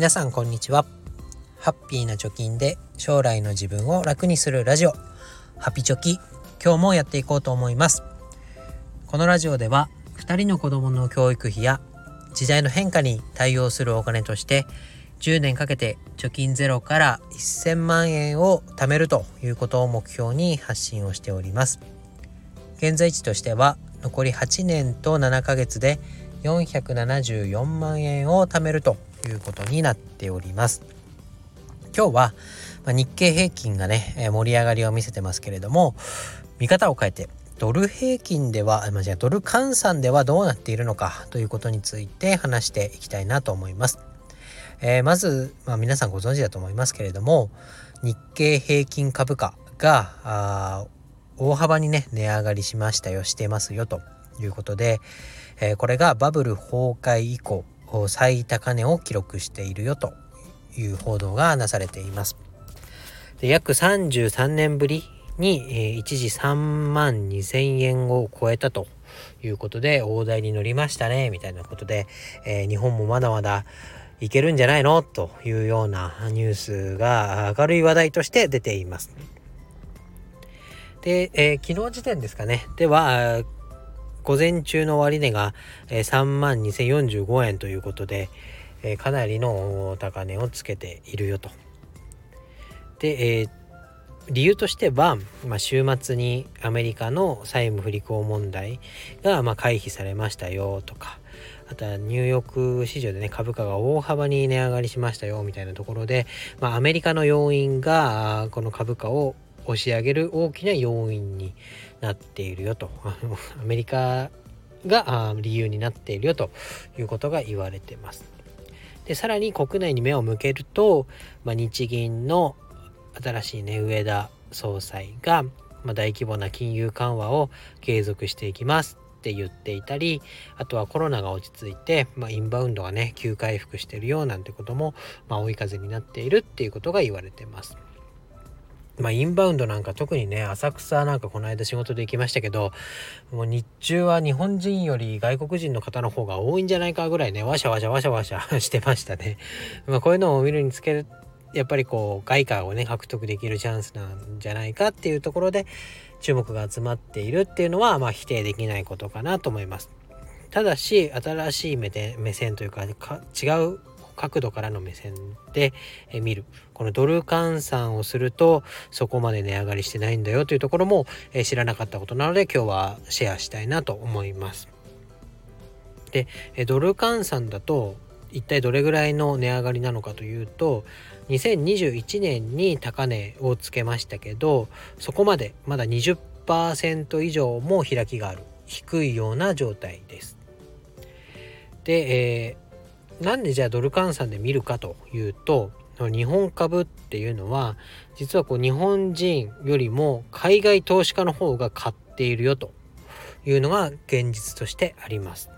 皆さんこんにちは。ハッピーな貯金で将来の自分を楽にするラジオ。ハピチョキ今日もやっていこうと思います。このラジオでは2人の子供の教育費や時代の変化に対応するお金として10年かけて貯金ゼロから1000万円を貯めるということを目標に発信をしております。現在地としては残り8年と7ヶ月で474万円を貯めるということになっております今日は日経平均がね盛り上がりを見せてますけれども見方を変えてドル平均では、まあ、じゃあドル換算ではどうなっているのかということについて話していきたいなと思います。えー、まず、まあ、皆さんご存知だと思いますけれども日経平均株価が大幅にね値上がりしましたよしてますよということで、えー、これがバブル崩壊以降最高値を記録しているよという報道がなされています。で約33年ぶりに、えー、一時3万2000円を超えたということで大台に乗りましたねみたいなことで、えー、日本もまだまだいけるんじゃないの？というようなニュースが明るい話題として出ています。で、えー、昨日時点ですかね。では、午前中の終値が3万2045円ということで、え、かなりの高値をつけているよと。で、えー、理由としては、まあ、週末にアメリカの債務不履行問題がま回避されましたよとか、あとはニューヨーク市場でね、株価が大幅に値上がりしましたよみたいなところで、まあ、アメリカの要因がこの株価を押し上げる大きな要因になっているよと。アメリカが理由になっているよということが言われてます。で、さらに国内に目を向けると、まあ、日銀の新しいね、上田総裁が、まあ、大規模な金融緩和を継続していきますって言っていたりあとはコロナが落ち着いて、まあ、インバウンドがね急回復してるよなんてことも、まあ、追い風になっているっていうことが言われてます。まあ、インバウンドなんか特にね浅草なんかこの間仕事で行きましたけどもう日中は日本人より外国人の方の方が多いんじゃないかぐらいねわしゃわしゃわしゃわしゃ してましたね。まあ、こういうのを見るにつけるやっぱりこう外貨をね獲得できるチャンスなんじゃないかっていうところで注目が集まっているっていうのはまあ否定できないことかなと思います。ただし新しい目で目線というか違う角度からの目線で見るこのドル換算をするとそこまで値上がりしてないんだよというところも知らなかったことなので今日はシェアしたいなと思います。でドル換算だと一体どれぐらいの値上がりなのかというと2021年に高値をつけましたけどそこまでまだ20%以上も開きがある低いような状態です。で、えー、なんでじゃあドル換算で見るかというと日本株っていうのは実はこう日本人よりも海外投資家の方が買っているよというのが現実としてあります。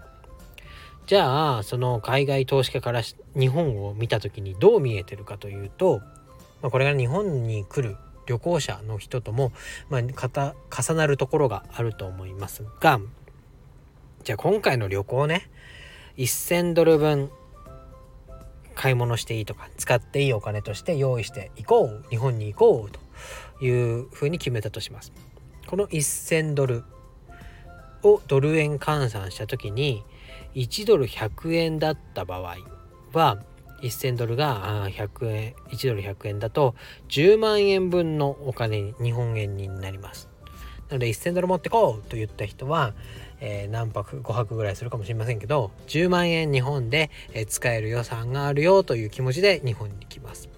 じゃあその海外投資家から日本を見た時にどう見えてるかというと、まあ、これが日本に来る旅行者の人とも、まあ、重なるところがあると思いますがじゃあ今回の旅行ね1000ドル分買い物していいとか使っていいお金として用意して行こう日本に行こうというふうに決めたとします。この1000ドルをドル円換算した時に1ドル100円だった場合は1000ドルが100円1ドル100円だと10万円分のお金日本円になりますなので1000ドル持ってこうと言った人は、えー、何泊5泊ぐらいするかもしれませんけど10万円日本で使える予算があるよという気持ちで日本に来ます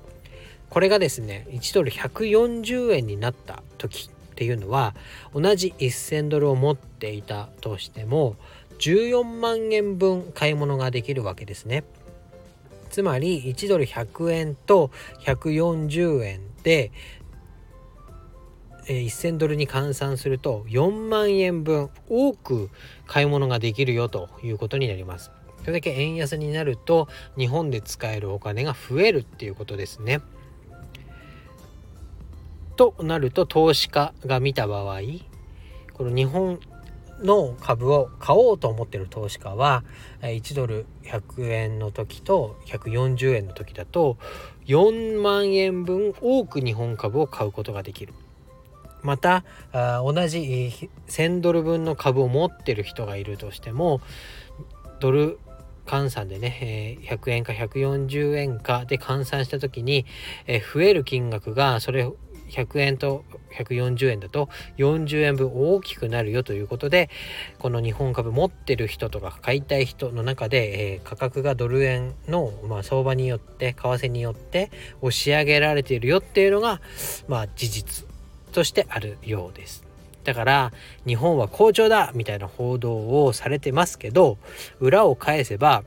これがですね1ドル140円になった時っていうのは同じ1000ドルを持っていたとしても14万円分買い物ができるわけですね。つまり1ドル100円と140円で、え1000ドルに換算すると4万円分多く買い物ができるよということになります。それだけ円安になると日本で使えるお金が増えるっていうことですね。となると投資家が見た場合この日本の株を買おうと思ってる投資家は1ドル100円の時と140円の時だと4万円分多く日本株を買うことができる。また同じ1000ドル分の株を持ってる人がいるとしてもドル換算でね、100円か140円かで換算した時に、増える金額がそれ100円と140円だと40円分大きくなるよということでこの日本株持ってる人とか買いたい人の中で、え、価格がドル円の、まあ、相場によって為替によって押し上げられているよっていうのが、まあ、事実。としてあるようです。だから日本は好調だみたいな報道をされてますけど裏を返せば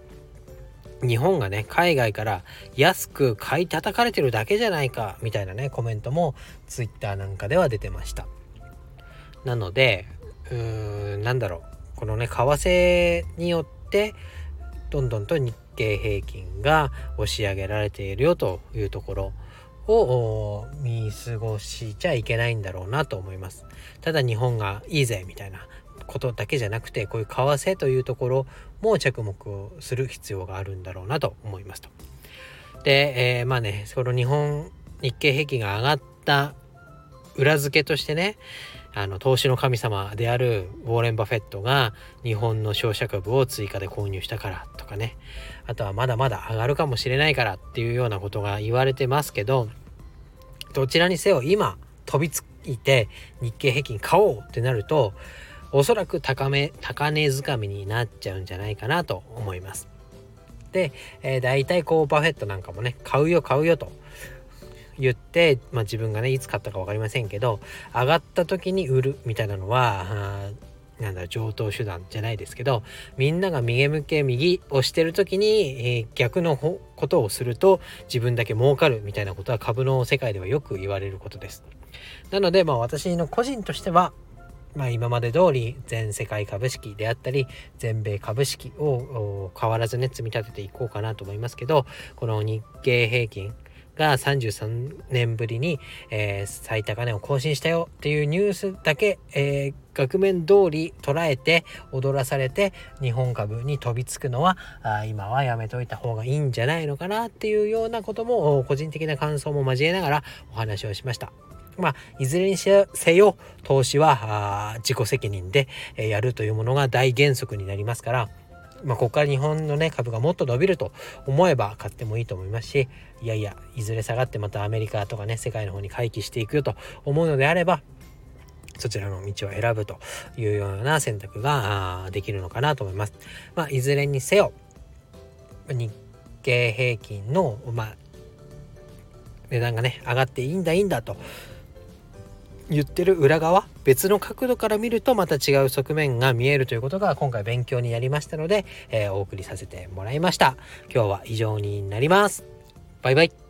日本がね海外から安く買い叩かれてるだけじゃないかみたいなねコメントも Twitter なんかでは出てました。なのでうーんなんだろう。このね為替によってどんどんと日経平均が押し上げられているよというところ。を見過ごしちゃいけないんだろうなと思いますただ日本がいいぜみたいなことだけじゃなくてこういう為替というところも着目をする必要があるんだろうなと思いますと。で、えー、まあねその日本日経平均が上がった裏付けとしてねあの投資の神様であるウォーレン・バフェットが日本の商社株を追加で購入したからとかねあとはまだまだ上がるかもしれないからっていうようなことが言われてますけどどちらにせよ今飛びついて日経平均買おうってなるとおそらく高め高値掴みになっちゃうんじゃないかなと思います。で、えー、大体こうバフェットなんかもね買うよ買うよと言って、まあ、自分がねいつ買ったか分かりませんけど上がった時に売るみたいなのはなんだ上等手段じゃないですけどみんなが右向け右をしてる時に、えー、逆のことをすると自分だけ儲かるみたいなことは株の世界ではよく言われることです。なのでまあ私の個人としてはまあ、今まで通り全世界株式であったり全米株式を変わらずね積み立てていこうかなと思いますけどこの日経平均が33年ぶりに、えー、最高値を更新したよっていうニュースだけ、えー、額面通り捉えて踊らされて日本株に飛びつくのはあ今はやめといた方がいいんじゃないのかなっていうようなことも個人的な感想も交えながらお話をしました。まあ、いずれにせよ投資は自己責任でやるというものが大原則になりますから、まあ、ここから日本のね株がもっと伸びると思えば買ってもいいと思いますしいやいやいずれ下がってまたアメリカとかね世界の方に回帰していくよと思うのであればそちらの道を選ぶというような選択ができるのかなと思います。まあ、いずれにせよ日経平均の、まあ、値段がね上がっていいんだいいんだと言ってる裏側別の角度から見るとまた違う側面が見えるということが今回勉強になりましたので、えー、お送りさせてもらいました。今日は以上になります。バイバイ。